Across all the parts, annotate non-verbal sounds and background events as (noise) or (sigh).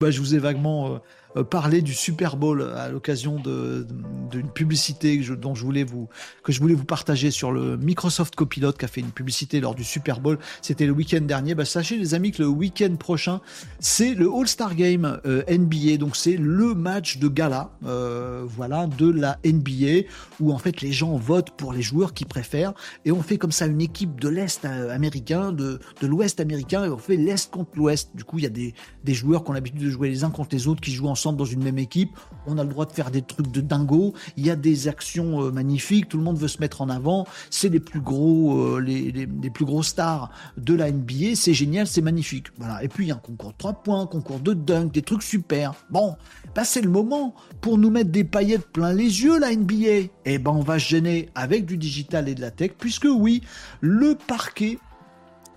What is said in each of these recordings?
bah, je vous ai vaguement euh, parler du Super Bowl à l'occasion d'une publicité que je, dont je voulais vous, que je voulais vous partager sur le Microsoft Copilot qui a fait une publicité lors du Super Bowl. C'était le week-end dernier. Bah, sachez les amis que le week-end prochain, c'est le All-Star Game euh, NBA. Donc c'est le match de gala, euh, voilà, de la NBA où en fait les gens votent pour les joueurs qu'ils préfèrent et on fait comme ça une équipe de l'Est américain, de, de l'Ouest américain et on fait l'Est contre l'Ouest. Du coup, il y a des, des joueurs qui ont l'habitude de jouer les uns contre les autres qui jouent ensemble dans une même équipe. On a le droit de faire des trucs de dingo. Il y a des actions euh, magnifiques. Tout le monde veut se mettre en avant. C'est les plus gros, euh, les, plus gros stars de la NBA. C'est génial, c'est magnifique. Voilà. Et puis il y a un concours de 3 points, concours de dunk, des trucs super. Bon, bah, c'est le moment pour nous mettre des paillettes plein les yeux, la NBA. Et eh ben on va se gêner avec du digital et de la tech, puisque oui, le parquet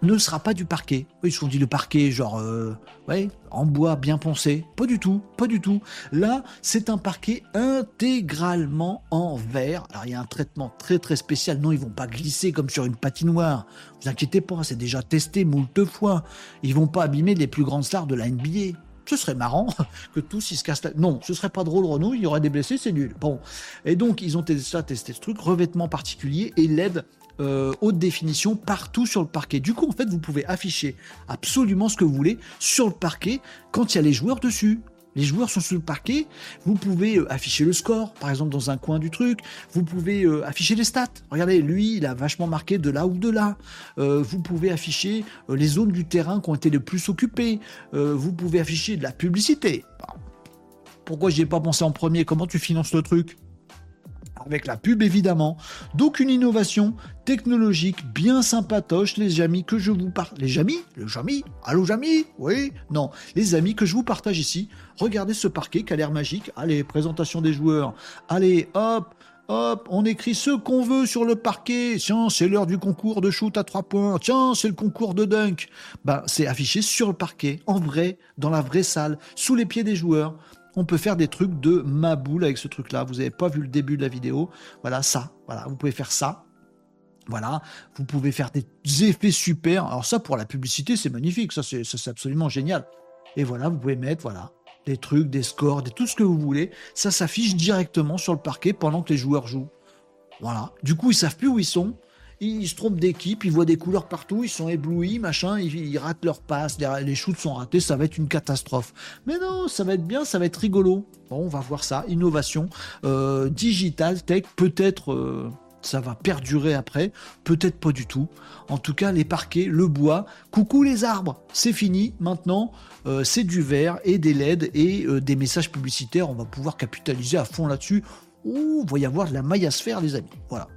ne sera pas du parquet. Ils se sont dit le parquet, genre, euh, ouais, en bois bien poncé. Pas du tout, pas du tout. Là, c'est un parquet intégralement en verre. Alors, il y a un traitement très très spécial. Non, ils vont pas glisser comme sur une patinoire. Vous inquiétez pas, c'est déjà testé moult fois. Ils vont pas abîmer les plus grandes stars de la NBA. Ce serait marrant (laughs) que tous ils se cassent la... Non, ce serait pas drôle, Renault, il y aurait des blessés, c'est nul. Bon. Et donc, ils ont testé, testé ce truc, revêtement particulier et LED euh, haute définition partout sur le parquet. Du coup, en fait, vous pouvez afficher absolument ce que vous voulez sur le parquet quand il y a les joueurs dessus. Les joueurs sont sur le parquet. Vous pouvez euh, afficher le score, par exemple, dans un coin du truc. Vous pouvez euh, afficher les stats. Regardez, lui, il a vachement marqué de là ou de là. vous pouvez afficher les zones du terrain qui ont été le plus occupées. vous pouvez afficher de la publicité. Pourquoi j'y ai pas pensé en premier? Comment tu finances le truc? Avec la pub évidemment. Donc une innovation technologique bien sympatoche, les amis, que je vous parle. Les amis Les amis Allô, amis Oui Non. Les amis que je vous partage ici. Regardez ce parquet qui a l'air magique. Allez, présentation des joueurs. Allez, hop Hop, on écrit ce qu'on veut sur le parquet. Tiens, c'est l'heure du concours de shoot à trois points. Tiens, c'est le concours de dunk. Ben, c'est affiché sur le parquet, en vrai, dans la vraie salle, sous les pieds des joueurs on peut faire des trucs de ma boule avec ce truc-là. Vous n'avez pas vu le début de la vidéo. Voilà, ça. Voilà, vous pouvez faire ça. Voilà, vous pouvez faire des effets super. Alors ça, pour la publicité, c'est magnifique. Ça, c'est, absolument génial. Et voilà, vous pouvez mettre, voilà, des trucs, des scores, des, tout ce que vous voulez. Ça s'affiche directement sur le parquet pendant que les joueurs jouent. Voilà. Du coup, ils savent plus où ils sont ils se trompent d'équipe, ils voient des couleurs partout, ils sont éblouis, machin, ils, ratent leur passe, les shoots sont ratés, ça va être une catastrophe. Mais non, ça va être bien, ça va être rigolo. Bon, on va voir ça, innovation, euh, digital, tech, peut-être... Euh, ça va perdurer après, peut-être pas du tout. En tout cas, les parquets, le bois, coucou les arbres, c'est fini. Maintenant, euh, c'est du verre et des LED et des messages publicitaires. On va pouvoir capitaliser à fond là-dessus. Ouh, il va y avoir de la maillasphère, les amis. Voilà.